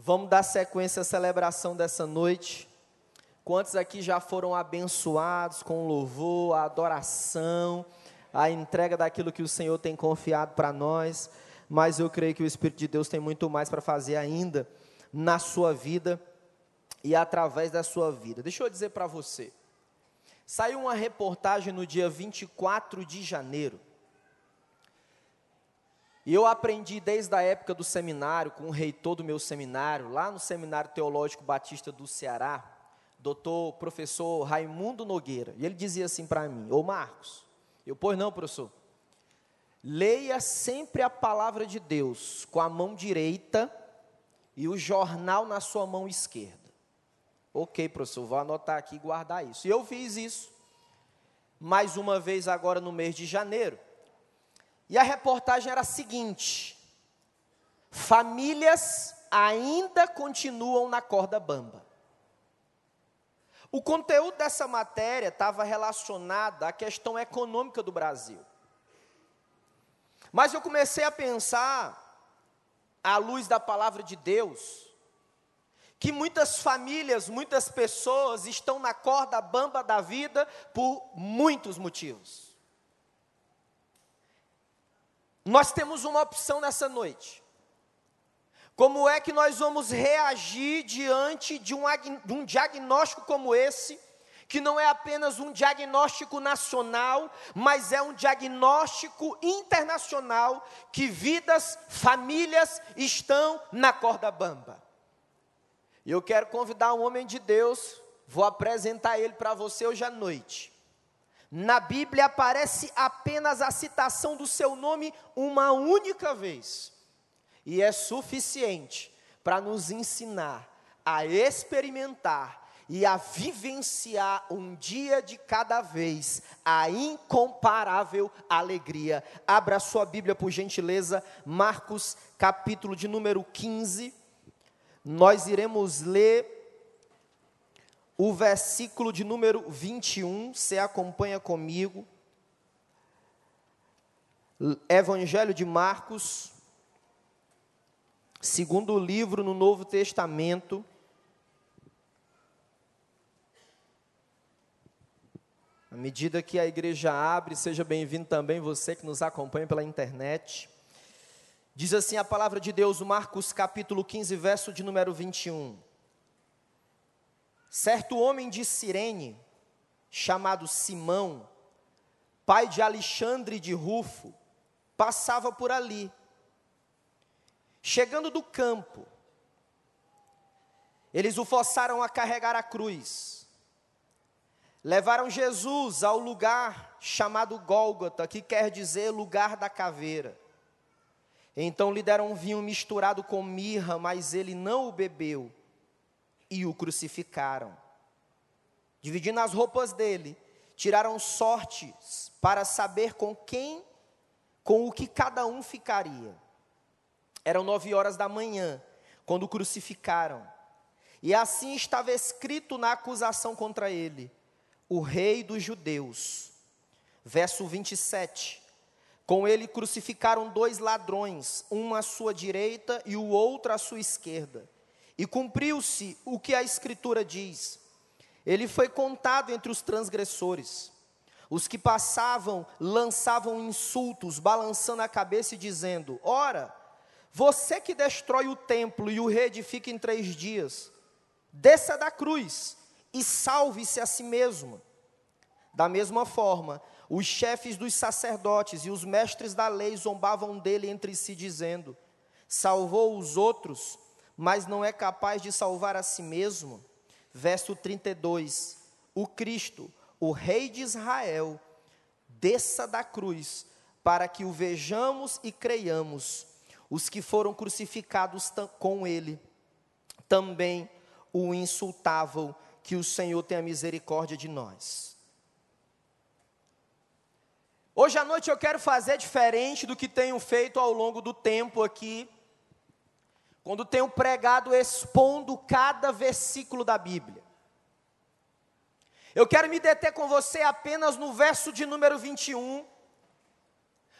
Vamos dar sequência à celebração dessa noite. Quantos aqui já foram abençoados com louvor, a adoração, a entrega daquilo que o Senhor tem confiado para nós? Mas eu creio que o Espírito de Deus tem muito mais para fazer ainda na sua vida e através da sua vida. Deixa eu dizer para você. Saiu uma reportagem no dia 24 de janeiro e eu aprendi desde a época do seminário, com o reitor do meu seminário, lá no Seminário Teológico Batista do Ceará, doutor professor Raimundo Nogueira. E ele dizia assim para mim: Ô Marcos, eu, pois não, professor. Leia sempre a palavra de Deus com a mão direita e o jornal na sua mão esquerda. Ok, professor, vou anotar aqui e guardar isso. E eu fiz isso mais uma vez agora no mês de janeiro. E a reportagem era a seguinte: famílias ainda continuam na corda bamba. O conteúdo dessa matéria estava relacionado à questão econômica do Brasil. Mas eu comecei a pensar, à luz da palavra de Deus, que muitas famílias, muitas pessoas estão na corda bamba da vida por muitos motivos. Nós temos uma opção nessa noite. Como é que nós vamos reagir diante de um, de um, diagnóstico como esse, que não é apenas um diagnóstico nacional, mas é um diagnóstico internacional, que vidas, famílias estão na corda bamba. E eu quero convidar um homem de Deus, vou apresentar ele para você hoje à noite. Na Bíblia aparece apenas a citação do seu nome uma única vez. E é suficiente para nos ensinar a experimentar e a vivenciar um dia de cada vez a incomparável alegria. Abra sua Bíblia, por gentileza, Marcos, capítulo de número 15. Nós iremos ler o versículo de número 21, você acompanha comigo. Evangelho de Marcos, segundo livro no Novo Testamento. À medida que a igreja abre, seja bem-vindo também você que nos acompanha pela internet. Diz assim a palavra de Deus, Marcos capítulo 15, verso de número 21. Certo homem de Cirene, chamado Simão, pai de Alexandre de Rufo, passava por ali. Chegando do campo, eles o forçaram a carregar a cruz. Levaram Jesus ao lugar chamado Gólgota, que quer dizer lugar da caveira. Então lhe deram um vinho misturado com mirra, mas ele não o bebeu e o crucificaram. Dividindo as roupas dele, tiraram sortes para saber com quem, com o que cada um ficaria. Eram nove horas da manhã, quando o crucificaram. E assim estava escrito na acusação contra ele: o rei dos judeus. Verso 27. Com ele crucificaram dois ladrões, um à sua direita e o outro à sua esquerda. E cumpriu-se o que a Escritura diz. Ele foi contado entre os transgressores. Os que passavam lançavam insultos, balançando a cabeça e dizendo: Ora, você que destrói o templo e o reedifica em três dias, desça da cruz e salve-se a si mesmo. Da mesma forma, os chefes dos sacerdotes e os mestres da lei zombavam dele entre si, dizendo: Salvou os outros mas não é capaz de salvar a si mesmo. Verso 32: O Cristo, o Rei de Israel, desça da cruz, para que o vejamos e creiamos. Os que foram crucificados com ele também o insultavam, que o Senhor tenha misericórdia de nós. Hoje à noite eu quero fazer diferente do que tenho feito ao longo do tempo aqui quando tenho pregado expondo cada versículo da Bíblia. Eu quero me deter com você apenas no verso de número 21,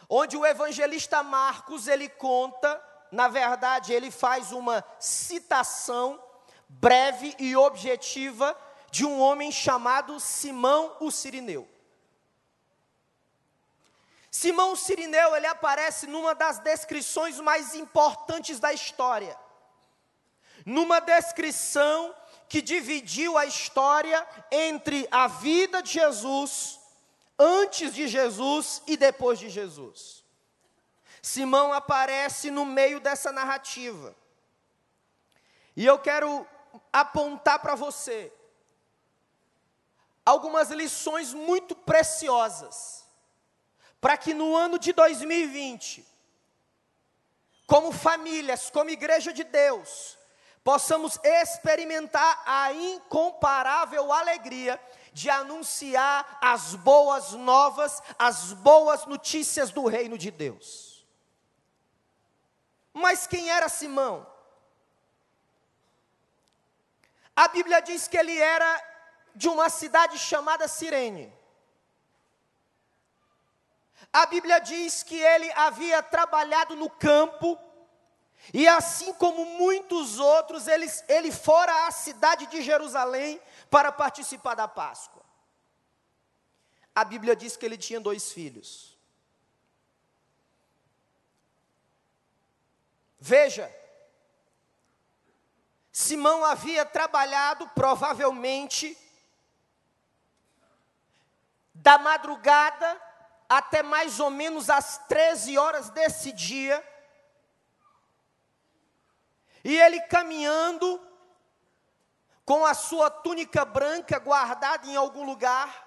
onde o evangelista Marcos ele conta na verdade, ele faz uma citação breve e objetiva de um homem chamado Simão o Sirineu. Simão Sirineu, ele aparece numa das descrições mais importantes da história. Numa descrição que dividiu a história entre a vida de Jesus, antes de Jesus e depois de Jesus. Simão aparece no meio dessa narrativa. E eu quero apontar para você algumas lições muito preciosas, para que no ano de 2020, como famílias, como igreja de Deus, possamos experimentar a incomparável alegria de anunciar as boas novas, as boas notícias do reino de Deus. Mas quem era Simão? A Bíblia diz que ele era de uma cidade chamada Cirene. A Bíblia diz que ele havia trabalhado no campo, e assim como muitos outros, ele, ele fora à cidade de Jerusalém para participar da Páscoa. A Bíblia diz que ele tinha dois filhos. Veja, Simão havia trabalhado provavelmente da madrugada até mais ou menos as 13 horas desse dia. E ele caminhando com a sua túnica branca guardada em algum lugar,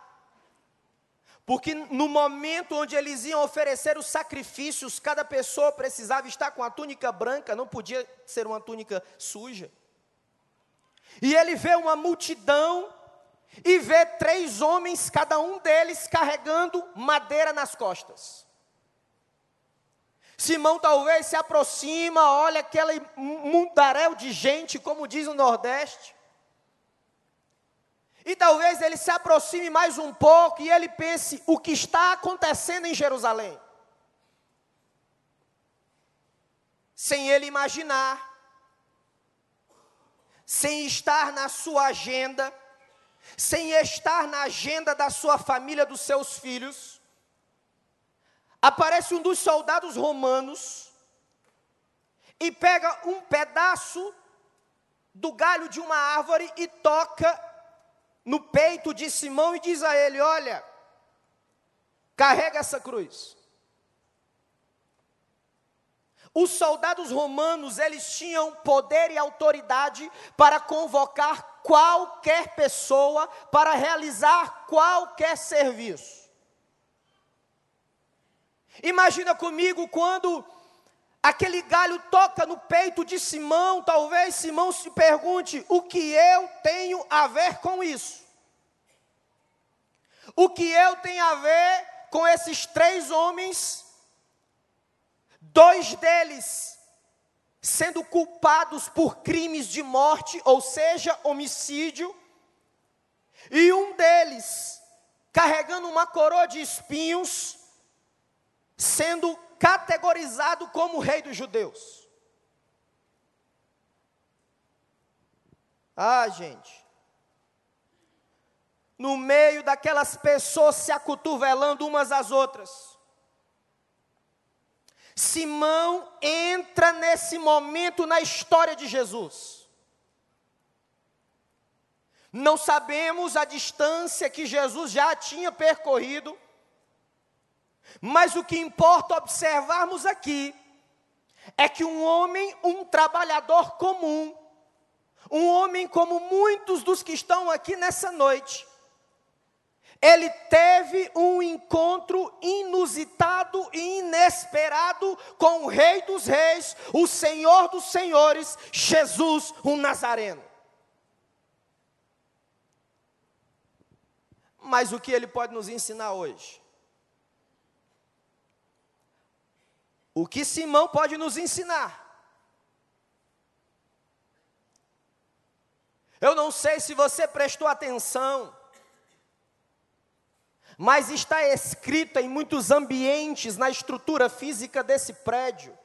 porque no momento onde eles iam oferecer os sacrifícios, cada pessoa precisava estar com a túnica branca, não podia ser uma túnica suja. E ele vê uma multidão e vê três homens, cada um deles carregando madeira nas costas. Simão talvez se aproxima, olha aquele mundaréu de gente, como diz o Nordeste. E talvez ele se aproxime mais um pouco e ele pense o que está acontecendo em Jerusalém. Sem ele imaginar sem estar na sua agenda, sem estar na agenda da sua família, dos seus filhos, aparece um dos soldados romanos e pega um pedaço do galho de uma árvore e toca no peito de Simão e diz a ele: Olha, carrega essa cruz. Os soldados romanos, eles tinham poder e autoridade para convocar qualquer pessoa para realizar qualquer serviço. Imagina comigo quando aquele galho toca no peito de Simão, talvez Simão se pergunte: o que eu tenho a ver com isso? O que eu tenho a ver com esses três homens dois deles sendo culpados por crimes de morte, ou seja, homicídio, e um deles carregando uma coroa de espinhos, sendo categorizado como rei dos judeus. Ah, gente. No meio daquelas pessoas se acotovelando umas às outras Simão entra nesse momento na história de Jesus. Não sabemos a distância que Jesus já tinha percorrido, mas o que importa observarmos aqui é que um homem, um trabalhador comum, um homem como muitos dos que estão aqui nessa noite, ele teve um encontro inusitado e inesperado com o Rei dos Reis, o Senhor dos Senhores, Jesus, o Nazareno. Mas o que ele pode nos ensinar hoje? O que Simão pode nos ensinar? Eu não sei se você prestou atenção mas está escrita em muitos ambientes na estrutura física desse prédio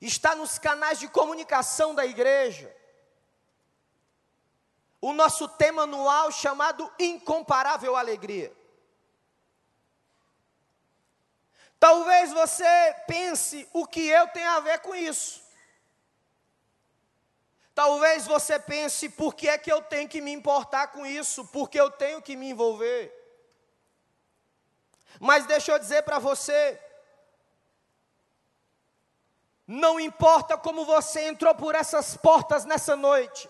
está nos canais de comunicação da igreja. O nosso tema anual chamado Incomparável Alegria. Talvez você pense o que eu tenho a ver com isso. Talvez você pense por que é que eu tenho que me importar com isso, porque eu tenho que me envolver. Mas deixa eu dizer para você, não importa como você entrou por essas portas nessa noite,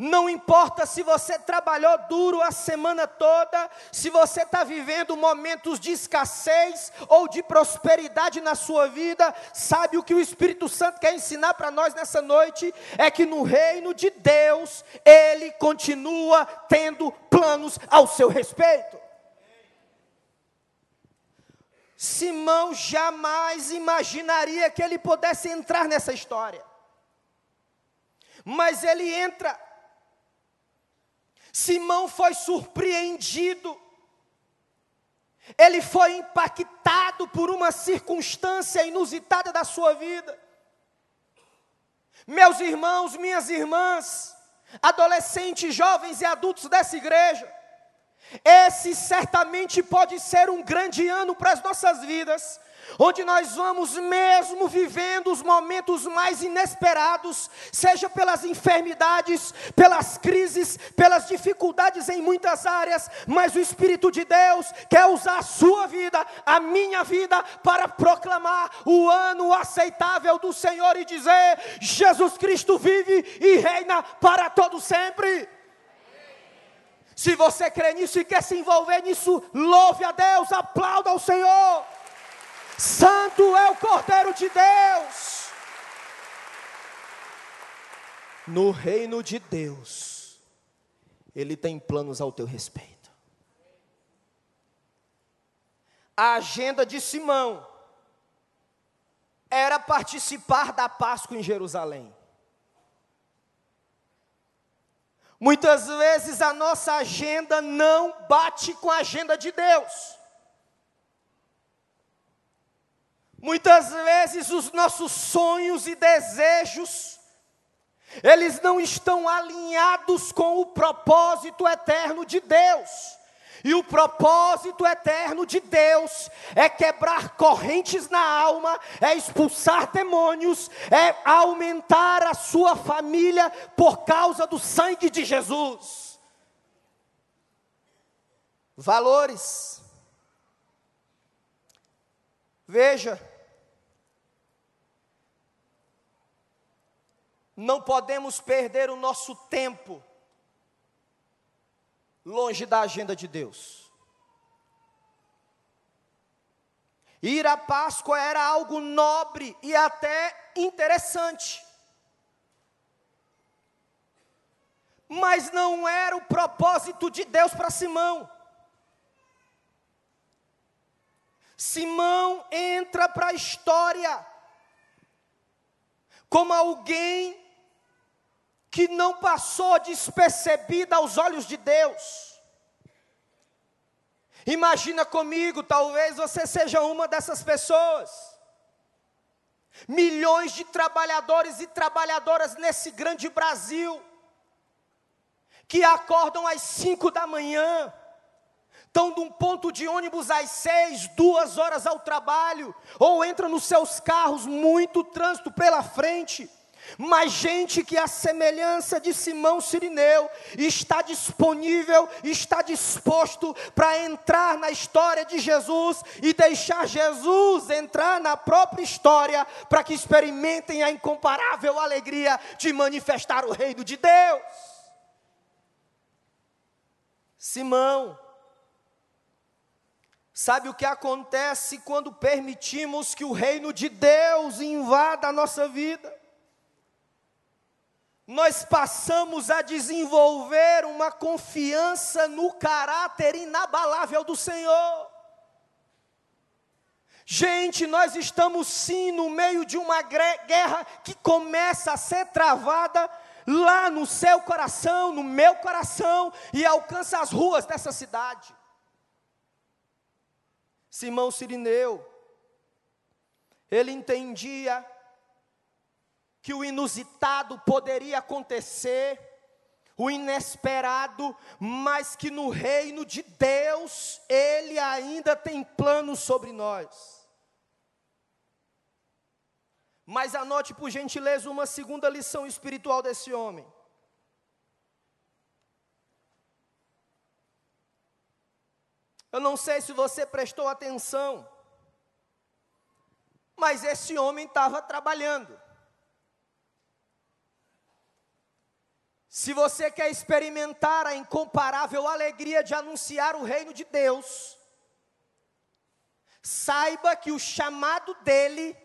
não importa se você trabalhou duro a semana toda, se você está vivendo momentos de escassez ou de prosperidade na sua vida, sabe o que o Espírito Santo quer ensinar para nós nessa noite? É que no reino de Deus, Ele continua tendo planos ao seu respeito. Simão jamais imaginaria que ele pudesse entrar nessa história. Mas ele entra Simão foi surpreendido, ele foi impactado por uma circunstância inusitada da sua vida. Meus irmãos, minhas irmãs, adolescentes, jovens e adultos dessa igreja, esse certamente pode ser um grande ano para as nossas vidas, onde nós vamos mesmo vivendo os momentos mais inesperados, seja pelas enfermidades, pelas crises, pelas dificuldades em muitas áreas, mas o Espírito de Deus quer usar a sua vida, a minha vida, para proclamar o ano aceitável do Senhor e dizer: Jesus Cristo vive e reina para todo sempre. Se você crê nisso e quer se envolver nisso, louve a Deus, aplauda ao Senhor. Santo é o Cordeiro de Deus. No reino de Deus, Ele tem planos ao teu respeito. A agenda de Simão era participar da Páscoa em Jerusalém. Muitas vezes a nossa agenda não bate com a agenda de Deus. Muitas vezes os nossos sonhos e desejos, eles não estão alinhados com o propósito eterno de Deus. E o propósito eterno de Deus é quebrar correntes na alma, é expulsar demônios, é aumentar a sua família por causa do sangue de Jesus. Valores. Veja, não podemos perder o nosso tempo longe da agenda de Deus. Ir à Páscoa era algo nobre e até interessante. Mas não era o propósito de Deus para Simão. Simão entra para a história como alguém que não passou despercebida aos olhos de Deus. Imagina comigo, talvez você seja uma dessas pessoas. Milhões de trabalhadores e trabalhadoras nesse grande Brasil, que acordam às cinco da manhã, estão de um ponto de ônibus às seis, duas horas ao trabalho, ou entram nos seus carros, muito trânsito pela frente, mas gente que a semelhança de Simão Sirineu está disponível, está disposto para entrar na história de Jesus e deixar Jesus entrar na própria história para que experimentem a incomparável alegria de manifestar o reino de Deus. Simão, sabe o que acontece quando permitimos que o reino de Deus invada a nossa vida? Nós passamos a desenvolver uma confiança no caráter inabalável do Senhor. Gente, nós estamos sim no meio de uma guerra que começa a ser travada lá no seu coração, no meu coração, e alcança as ruas dessa cidade. Simão Sirineu, ele entendia que o inusitado poderia acontecer, o inesperado, mas que no reino de Deus Ele ainda tem planos sobre nós. Mas anote por gentileza uma segunda lição espiritual desse homem. Eu não sei se você prestou atenção, mas esse homem estava trabalhando. Se você quer experimentar a incomparável alegria de anunciar o reino de Deus, saiba que o chamado dele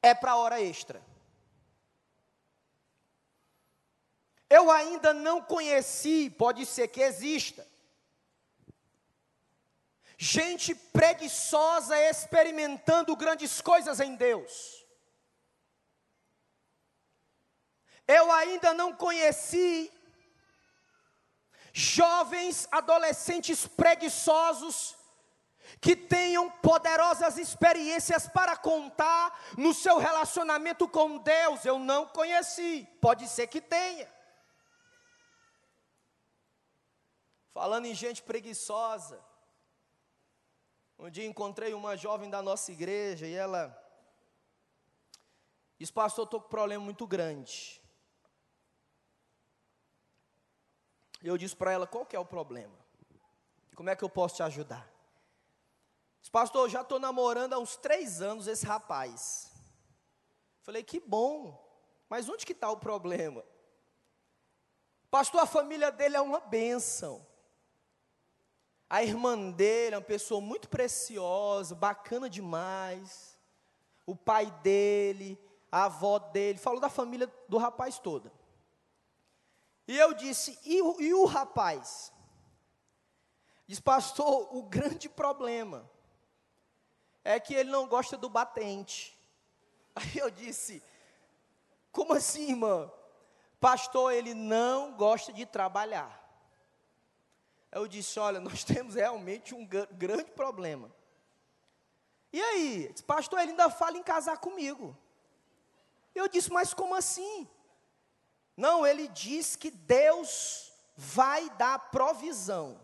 é para hora extra. Eu ainda não conheci, pode ser que exista, gente preguiçosa experimentando grandes coisas em Deus. Eu ainda não conheci jovens, adolescentes preguiçosos, que tenham poderosas experiências para contar no seu relacionamento com Deus. Eu não conheci, pode ser que tenha. Falando em gente preguiçosa, um dia encontrei uma jovem da nossa igreja e ela disse: Pastor, estou com um problema muito grande. E eu disse para ela: qual que é o problema? Como é que eu posso te ajudar? Disse, pastor, eu já estou namorando há uns três anos esse rapaz. Falei, que bom, mas onde que está o problema? Pastor, a família dele é uma bênção. A irmã dele é uma pessoa muito preciosa, bacana demais. O pai dele, a avó dele, falou da família do rapaz toda. E eu disse: e, e o rapaz? Diz, pastor, o grande problema é que ele não gosta do batente. Aí eu disse: como assim, irmã? Pastor, ele não gosta de trabalhar. Eu disse: olha, nós temos realmente um grande problema. E aí? Disse, pastor, ele ainda fala em casar comigo. Eu disse: mas como assim? Não, ele diz que Deus vai dar provisão.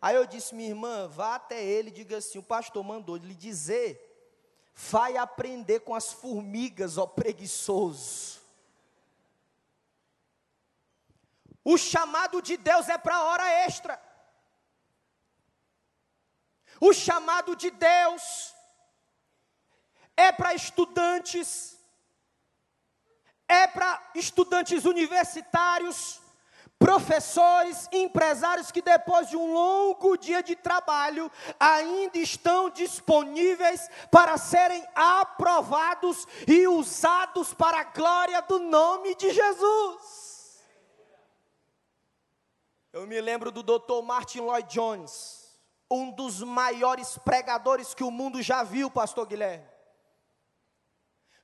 Aí eu disse, minha irmã, vá até ele diga assim: o pastor mandou lhe dizer, vai aprender com as formigas, ó preguiçoso. O chamado de Deus é para hora extra. O chamado de Deus é para estudantes é para estudantes universitários, professores, empresários que depois de um longo dia de trabalho ainda estão disponíveis para serem aprovados e usados para a glória do nome de Jesus. Eu me lembro do Dr. Martin Lloyd Jones, um dos maiores pregadores que o mundo já viu, pastor Guilherme.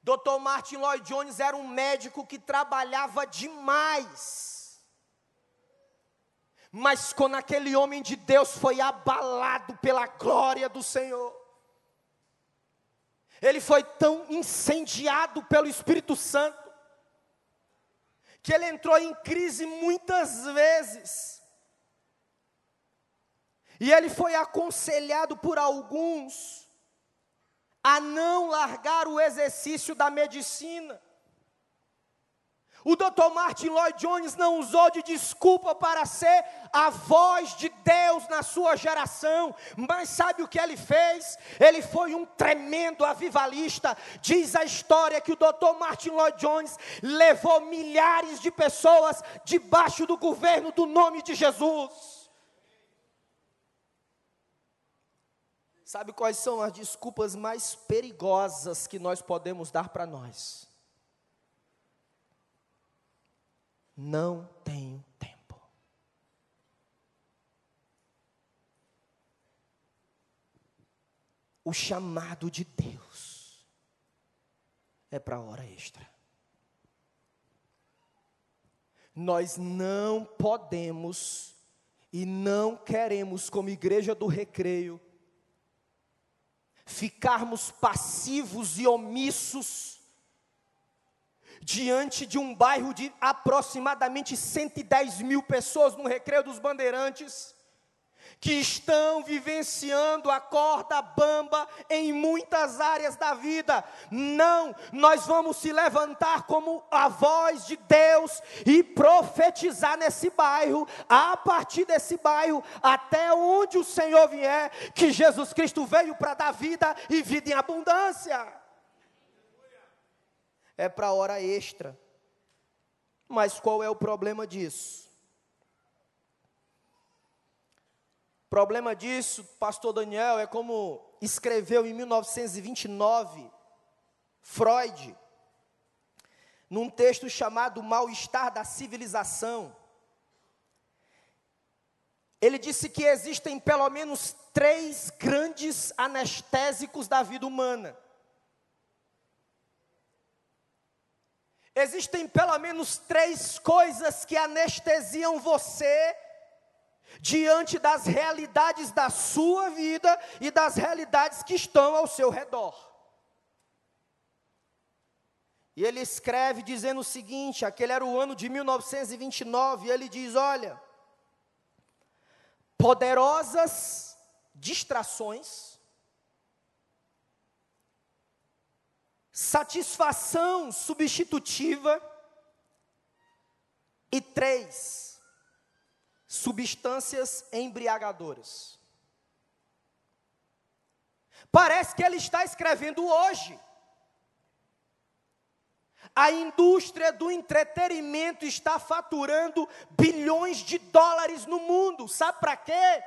Dr. Martin Lloyd Jones era um médico que trabalhava demais. Mas quando aquele homem de Deus foi abalado pela glória do Senhor, ele foi tão incendiado pelo Espírito Santo, que ele entrou em crise muitas vezes. E ele foi aconselhado por alguns a não largar o exercício da medicina. O Dr. Martin Lloyd Jones não usou de desculpa para ser a voz de Deus na sua geração, mas sabe o que ele fez? Ele foi um tremendo avivalista. Diz a história que o Dr. Martin Lloyd Jones levou milhares de pessoas debaixo do governo do nome de Jesus. Sabe quais são as desculpas mais perigosas que nós podemos dar para nós? Não tenho tempo. O chamado de Deus é para hora extra. Nós não podemos e não queremos, como igreja do recreio, ficarmos passivos e omissos diante de um bairro de aproximadamente 110 mil pessoas no Recreio dos Bandeirantes, que estão vivenciando a corda bamba em muitas áreas da vida. Não, nós vamos se levantar como a voz de Deus e profetizar nesse bairro, a partir desse bairro, até onde o Senhor vier, que Jesus Cristo veio para dar vida e vida em abundância. É para hora extra. Mas qual é o problema disso? Problema disso, pastor Daniel, é como escreveu em 1929 Freud, num texto chamado Mal-Estar da Civilização. Ele disse que existem pelo menos três grandes anestésicos da vida humana. Existem pelo menos três coisas que anestesiam você diante das realidades da sua vida e das realidades que estão ao seu redor. E ele escreve dizendo o seguinte: aquele era o ano de 1929, e ele diz: Olha, poderosas distrações, satisfação substitutiva, e três, substâncias embriagadoras. Parece que ele está escrevendo hoje. A indústria do entretenimento está faturando bilhões de dólares no mundo. Sabe para quê?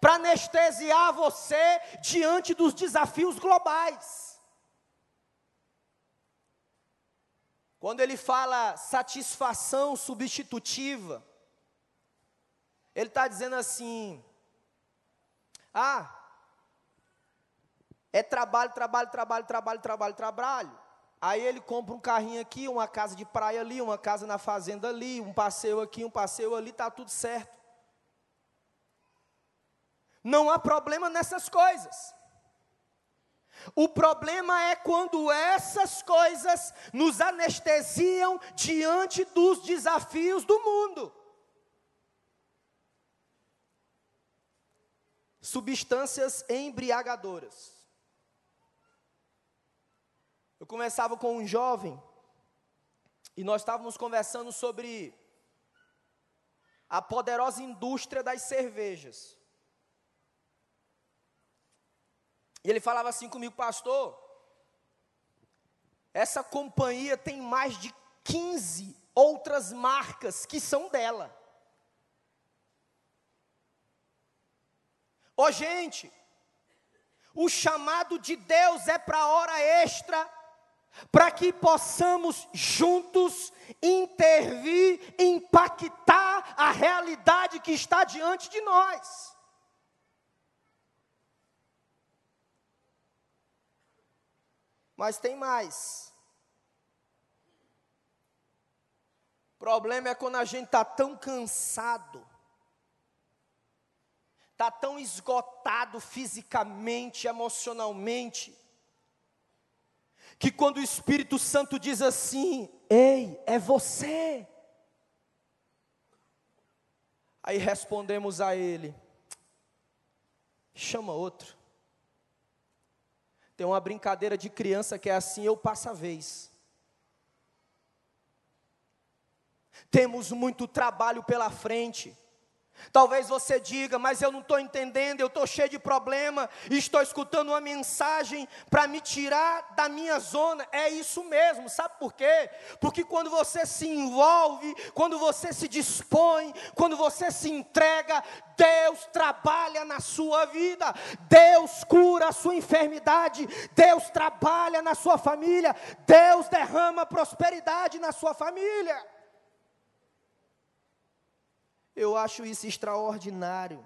Para anestesiar você diante dos desafios globais. Quando ele fala satisfação substitutiva, ele está dizendo assim: ah, é trabalho, trabalho, trabalho, trabalho, trabalho, trabalho. Aí ele compra um carrinho aqui, uma casa de praia ali, uma casa na fazenda ali, um passeio aqui, um passeio ali, está tudo certo. Não há problema nessas coisas. O problema é quando essas coisas nos anestesiam diante dos desafios do mundo. Substâncias embriagadoras. Eu começava com um jovem e nós estávamos conversando sobre a poderosa indústria das cervejas. E ele falava assim comigo, pastor, essa companhia tem mais de 15 outras marcas que são dela. Ó oh, gente, o chamado de Deus é para hora extra, para que possamos juntos intervir, impactar a realidade que está diante de nós. Mas tem mais. O problema é quando a gente está tão cansado, está tão esgotado fisicamente, emocionalmente, que quando o Espírito Santo diz assim: Ei, é você. Aí respondemos a ele: chama outro. Tem uma brincadeira de criança que é assim: eu passo a vez. Temos muito trabalho pela frente. Talvez você diga, mas eu não estou entendendo, eu estou cheio de problema, estou escutando uma mensagem para me tirar da minha zona. É isso mesmo, sabe por quê? Porque quando você se envolve, quando você se dispõe, quando você se entrega, Deus trabalha na sua vida, Deus cura a sua enfermidade, Deus trabalha na sua família, Deus derrama prosperidade na sua família. Eu acho isso extraordinário.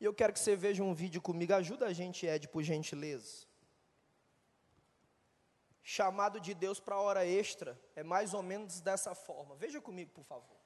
E eu quero que você veja um vídeo comigo. Ajuda a gente, Ed, por gentileza. Chamado de Deus para hora extra é mais ou menos dessa forma. Veja comigo, por favor.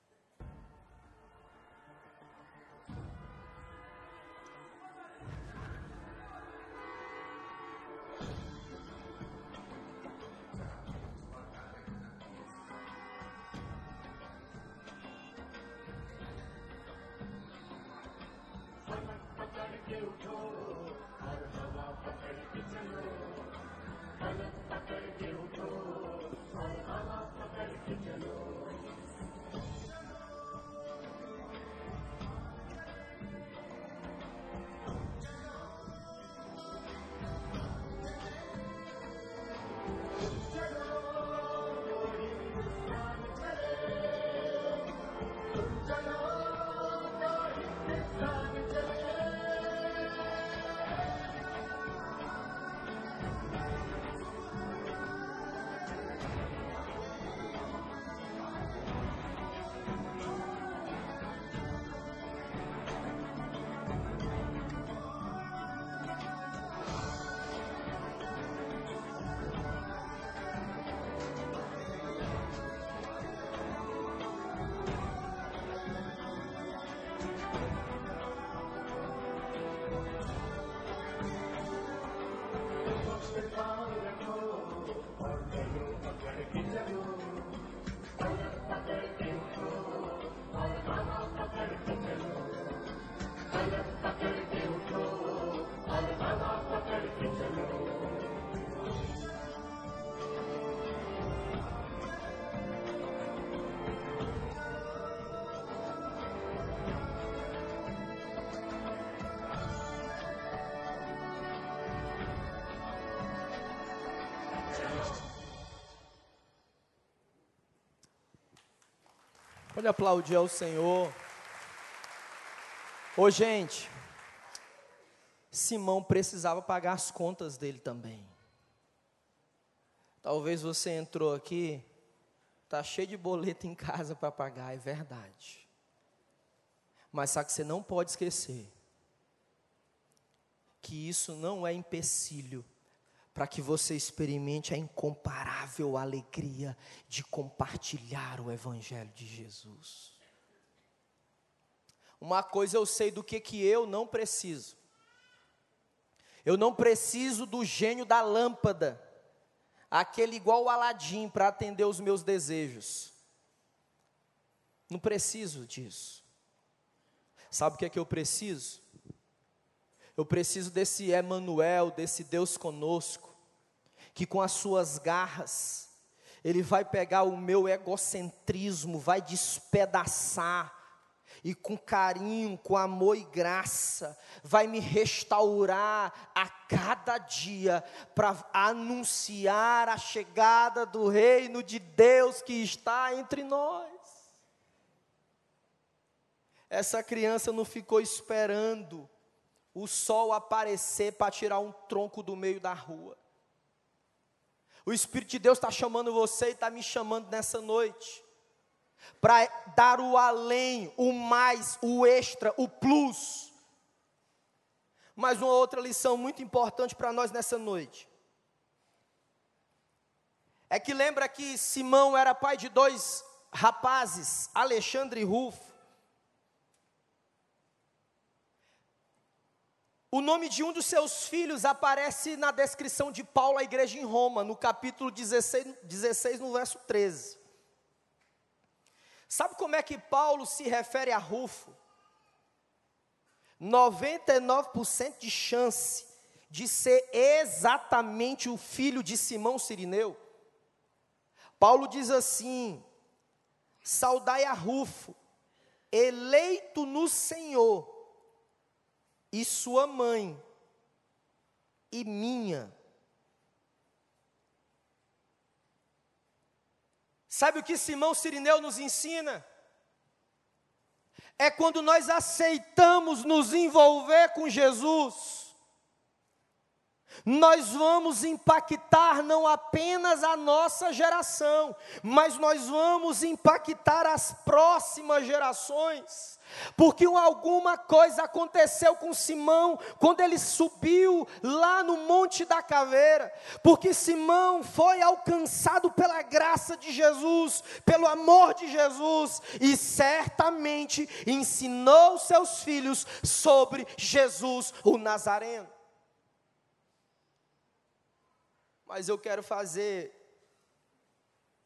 Pode aplaudir ao Senhor. Ô, gente, Simão precisava pagar as contas dele também. Talvez você entrou aqui, tá cheio de boleto em casa para pagar, é verdade. Mas sabe que você não pode esquecer que isso não é empecilho para que você experimente a incomparável alegria de compartilhar o Evangelho de Jesus. Uma coisa eu sei do que, que eu não preciso. Eu não preciso do gênio da lâmpada, aquele igual o Aladim para atender os meus desejos. Não preciso disso. Sabe o que é que eu preciso? Eu preciso desse Emanuel, desse Deus conosco, que com as suas garras, Ele vai pegar o meu egocentrismo, vai despedaçar, e com carinho, com amor e graça, vai me restaurar a cada dia para anunciar a chegada do reino de Deus que está entre nós. Essa criança não ficou esperando o sol aparecer para tirar um tronco do meio da rua. O Espírito de Deus está chamando você e está me chamando nessa noite. Para dar o além, o mais, o extra, o plus. Mas uma outra lição muito importante para nós nessa noite. É que lembra que Simão era pai de dois rapazes, Alexandre e Rufo. O nome de um dos seus filhos aparece na descrição de Paulo à igreja em Roma, no capítulo 16, 16 no verso 13. Sabe como é que Paulo se refere a Rufo? 99% de chance de ser exatamente o filho de Simão Sirineu. Paulo diz assim: Saudai a Rufo, eleito no Senhor e sua mãe e minha. Sabe o que Simão Sirineu nos ensina? É quando nós aceitamos nos envolver com Jesus nós vamos impactar não apenas a nossa geração, mas nós vamos impactar as próximas gerações. Porque alguma coisa aconteceu com Simão quando ele subiu lá no Monte da Caveira, porque Simão foi alcançado pela graça de Jesus, pelo amor de Jesus, e certamente ensinou seus filhos sobre Jesus, o Nazareno. Mas eu quero fazer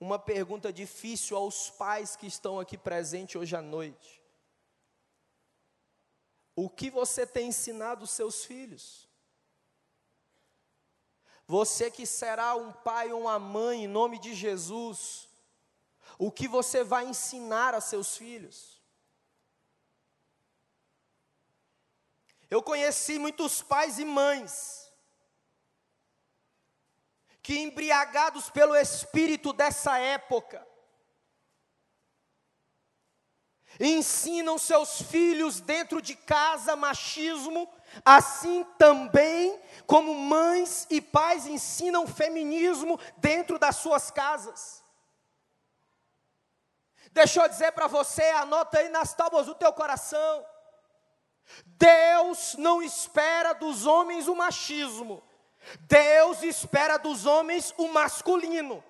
uma pergunta difícil aos pais que estão aqui presentes hoje à noite. O que você tem ensinado os seus filhos? Você que será um pai ou uma mãe, em nome de Jesus, o que você vai ensinar a seus filhos? Eu conheci muitos pais e mães que, embriagados pelo espírito dessa época, ensinam seus filhos dentro de casa machismo, assim também como mães e pais ensinam feminismo dentro das suas casas. Deixa eu dizer para você, anota aí nas tábuas do teu coração. Deus não espera dos homens o machismo, Deus espera dos homens o masculino.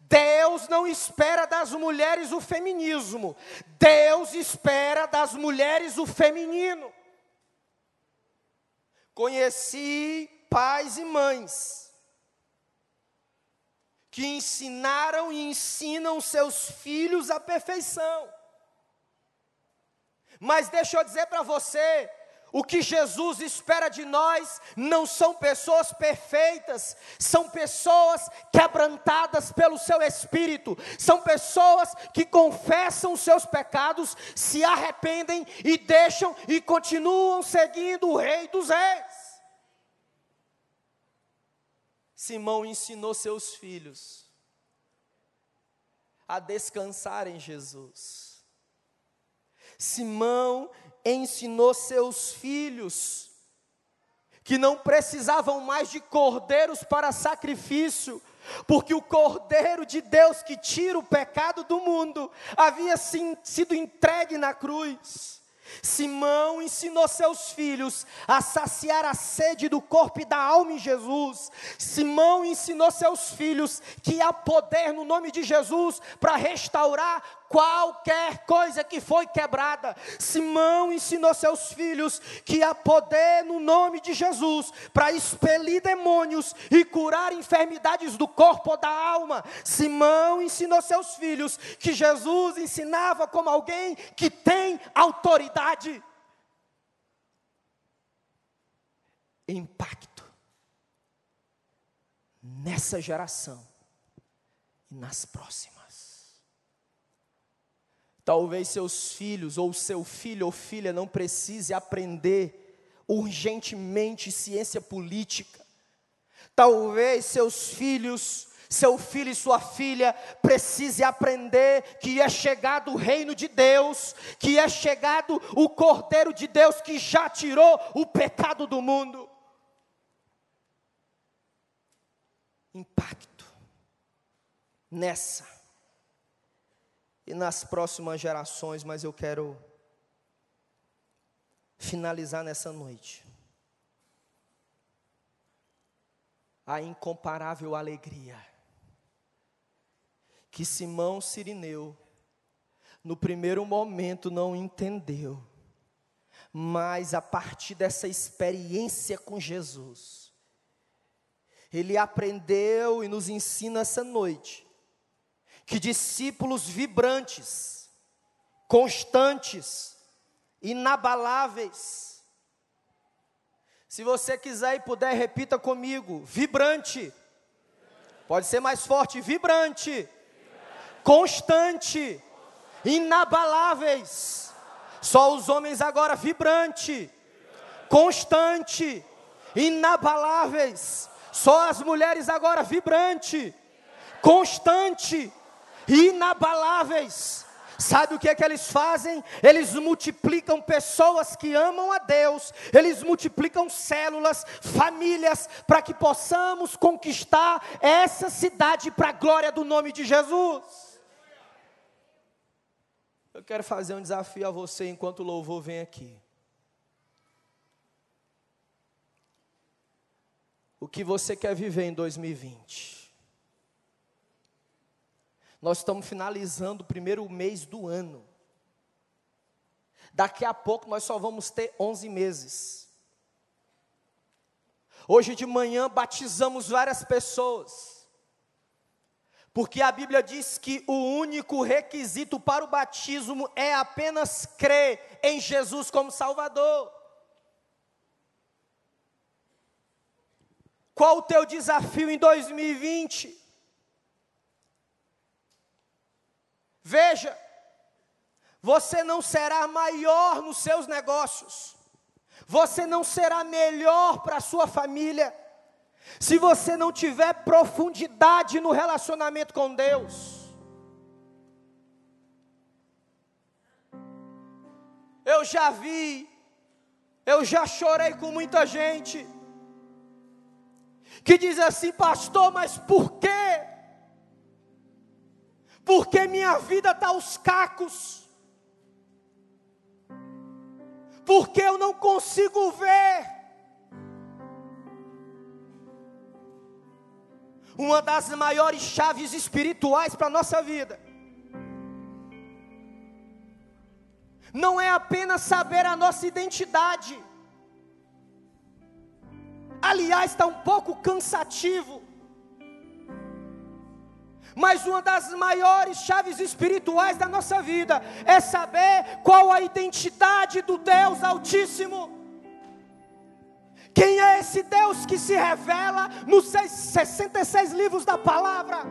Deus não espera das mulheres o feminismo, Deus espera das mulheres o feminino. Conheci pais e mães que ensinaram e ensinam seus filhos à perfeição. Mas deixa eu dizer para você, o que Jesus espera de nós não são pessoas perfeitas, são pessoas quebrantadas pelo seu espírito, são pessoas que confessam seus pecados, se arrependem e deixam e continuam seguindo o Rei dos Reis. Simão ensinou seus filhos a descansar em Jesus. Simão ensinou seus filhos que não precisavam mais de cordeiros para sacrifício, porque o cordeiro de Deus que tira o pecado do mundo havia sim, sido entregue na cruz. Simão ensinou seus filhos a saciar a sede do corpo e da alma em Jesus. Simão ensinou seus filhos que há poder no nome de Jesus para restaurar qualquer coisa que foi quebrada. Simão ensinou seus filhos que há poder no nome de Jesus para expelir demônios e curar enfermidades do corpo ou da alma. Simão ensinou seus filhos que Jesus ensinava como alguém que tem autoridade. Impacto nessa geração e nas próximas. Talvez seus filhos, ou seu filho ou filha, não precise aprender urgentemente ciência política. Talvez seus filhos, seu filho e sua filha precise aprender que é chegado o reino de Deus, que é chegado o Cordeiro de Deus que já tirou o pecado do mundo. Impacto nessa e nas próximas gerações, mas eu quero finalizar nessa noite. A incomparável alegria que Simão Sirineu, no primeiro momento, não entendeu, mas a partir dessa experiência com Jesus, ele aprendeu e nos ensina essa noite que discípulos vibrantes, constantes, inabaláveis. Se você quiser e puder, repita comigo: vibrante. Pode ser mais forte: vibrante, constante, inabaláveis. Só os homens agora vibrante, constante, inabaláveis. Só as mulheres agora vibrante, constante, inabaláveis. Sabe o que é que eles fazem? Eles multiplicam pessoas que amam a Deus, eles multiplicam células, famílias, para que possamos conquistar essa cidade para a glória do nome de Jesus. Eu quero fazer um desafio a você enquanto o louvor vem aqui. O que você quer viver em 2020? Nós estamos finalizando o primeiro mês do ano. Daqui a pouco nós só vamos ter 11 meses. Hoje de manhã batizamos várias pessoas. Porque a Bíblia diz que o único requisito para o batismo é apenas crer em Jesus como Salvador. Qual o teu desafio em 2020? Veja, você não será maior nos seus negócios, você não será melhor para a sua família, se você não tiver profundidade no relacionamento com Deus. Eu já vi, eu já chorei com muita gente que diz assim, pastor, mas por quê? Porque minha vida está aos cacos. Porque eu não consigo ver. Uma das maiores chaves espirituais para a nossa vida não é apenas saber a nossa identidade. Aliás, está um pouco cansativo. Mas uma das maiores chaves espirituais da nossa vida é saber qual a identidade do Deus Altíssimo. Quem é esse Deus que se revela nos 66 livros da palavra?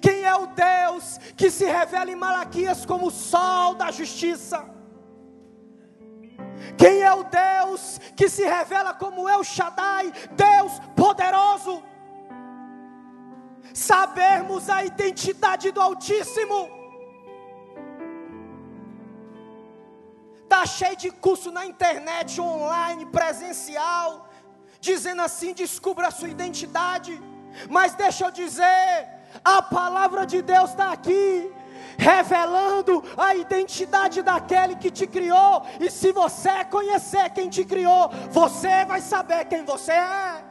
Quem é o Deus que se revela em Malaquias como o sol da justiça? Quem é o Deus que se revela como El Shaddai, Deus poderoso? Sabermos a identidade do Altíssimo. Está cheio de curso na internet, online, presencial, dizendo assim: descubra a sua identidade. Mas deixa eu dizer, a palavra de Deus está aqui, revelando a identidade daquele que te criou. E se você conhecer quem te criou, você vai saber quem você é.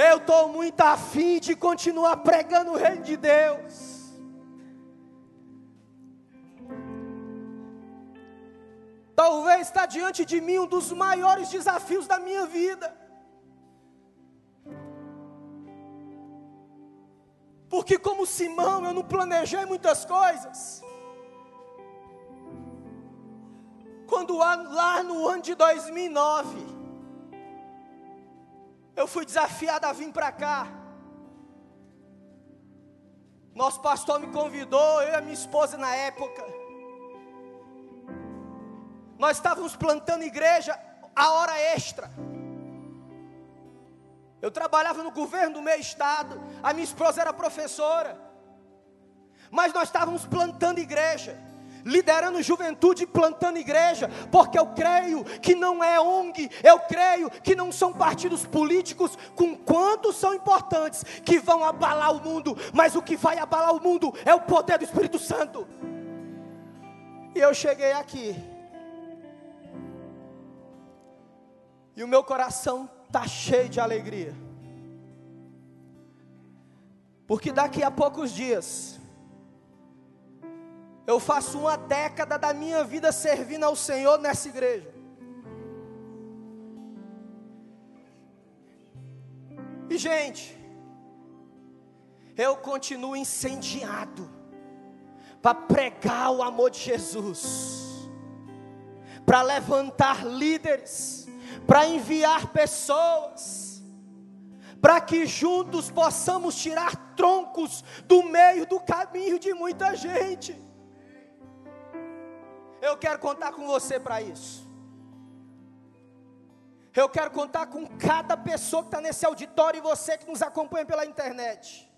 Eu estou muito afim de continuar pregando o reino de Deus. Talvez está diante de mim um dos maiores desafios da minha vida. Porque, como Simão, eu não planejei muitas coisas. Quando lá no ano de 2009, eu fui desafiado a vir para cá. Nosso pastor me convidou, eu e a minha esposa na época. Nós estávamos plantando igreja a hora extra. Eu trabalhava no governo do meu estado, a minha esposa era professora. Mas nós estávamos plantando igreja, liderando juventude plantando igreja, porque eu creio que não é ONG, eu creio que não são partidos políticos, com quantos são importantes, que vão abalar o mundo, mas o que vai abalar o mundo é o poder do Espírito Santo. E eu cheguei aqui, e o meu coração está cheio de alegria. Porque daqui a poucos dias, eu faço uma década da minha vida servindo ao Senhor nessa igreja. E, gente, eu continuo incendiado para pregar o amor de Jesus, para levantar líderes para enviar pessoas, para que juntos possamos tirar troncos do meio do caminho de muita gente. Eu quero contar com você para isso. Eu quero contar com cada pessoa que está nesse auditório e você que nos acompanha pela internet.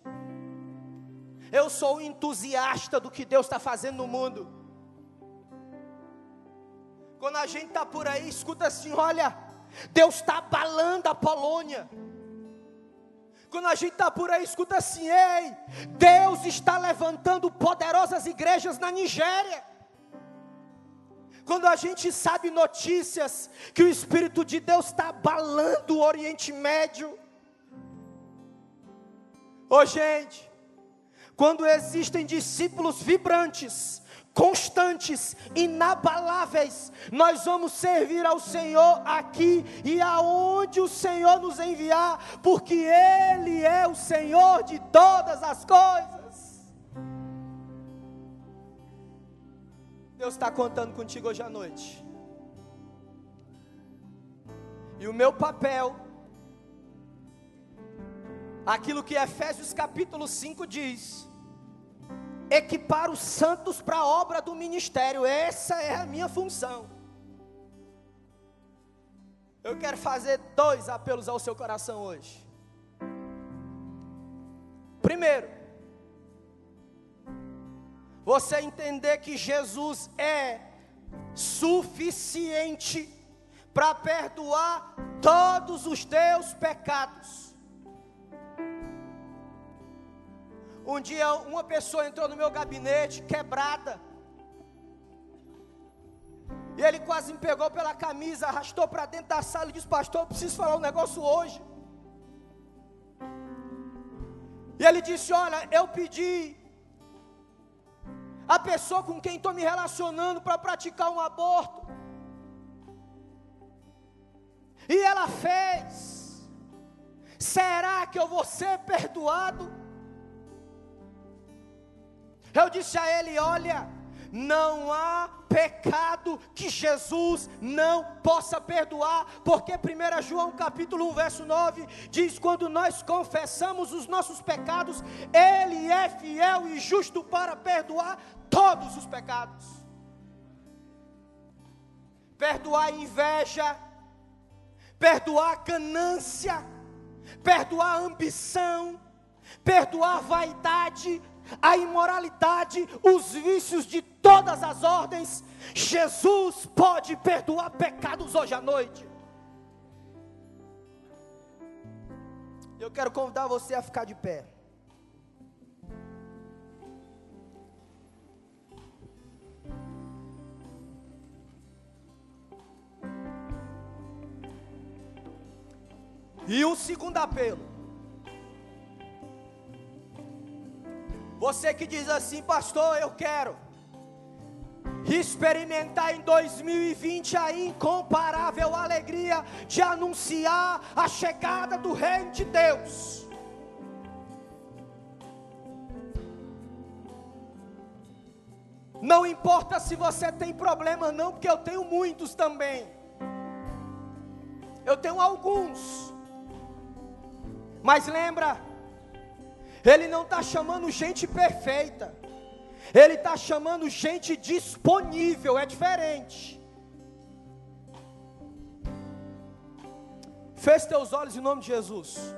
Eu sou um entusiasta do que Deus está fazendo no mundo. Quando a gente está por aí, escuta assim: olha, Deus está abalando a Polônia. Quando a gente está por aí, escuta assim: ei, Deus está levantando poderosas igrejas na Nigéria. Quando a gente sabe notícias que o Espírito de Deus está abalando o Oriente Médio. Ô oh, gente, quando existem discípulos vibrantes, constantes, inabaláveis. Nós vamos servir ao Senhor aqui e aonde o Senhor nos enviar, porque Ele é o Senhor de todas as coisas. Deus está contando contigo hoje à noite. E o meu papel, aquilo que Efésios capítulo 5 diz, equipar os santos para a obra do ministério, essa é a minha função. Eu quero fazer dois apelos ao seu coração hoje. Primeiro, você entender que Jesus é suficiente para perdoar todos os teus pecados. Um dia uma pessoa entrou no meu gabinete quebrada. E ele quase me pegou pela camisa, arrastou para dentro da sala e disse: Pastor, eu preciso falar um negócio hoje. E ele disse: Olha, eu pedi a pessoa com quem estou me relacionando para praticar um aborto. E ela fez. Será que eu vou ser perdoado? Eu disse a ele: Olha, não há pecado que Jesus não possa perdoar, porque 1 João capítulo 1, verso 9 diz: quando nós confessamos os nossos pecados, Ele é fiel e justo para perdoar todos os pecados. Perdoar a inveja, perdoar a ganância, perdoar a ambição, perdoar a vaidade, a imoralidade, os vícios de todas as ordens. Jesus pode perdoar pecados hoje à noite. Eu quero convidar você a ficar de pé. E o segundo apelo. Você que diz assim, pastor, eu quero experimentar em 2020 a incomparável alegria de anunciar a chegada do Reino de Deus. Não importa se você tem problema, não, porque eu tenho muitos também. Eu tenho alguns. Mas lembra, Ele não está chamando gente perfeita, Ele está chamando gente disponível, é diferente. Feche teus olhos em nome de Jesus.